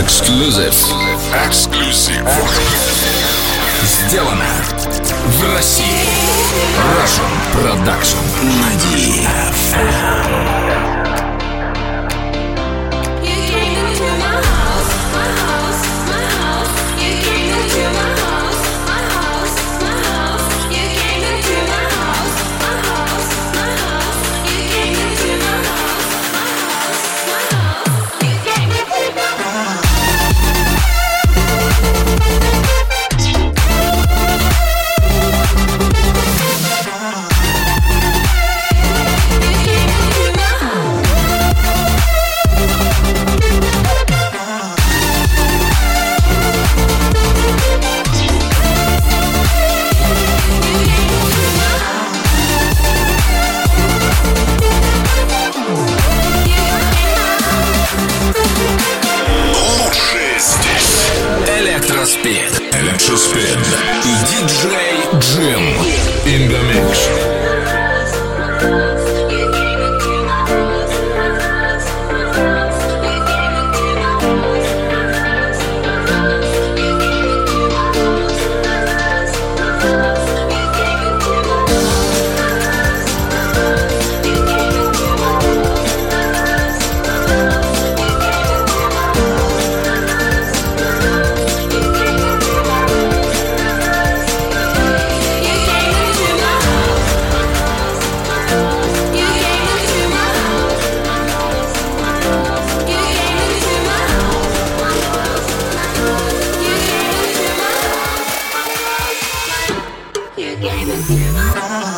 Эксклюзив. Эксклюзив. Сделано в России. Russian Production на Electrospin. Electrospin. И диджей Джим. In the mix. game.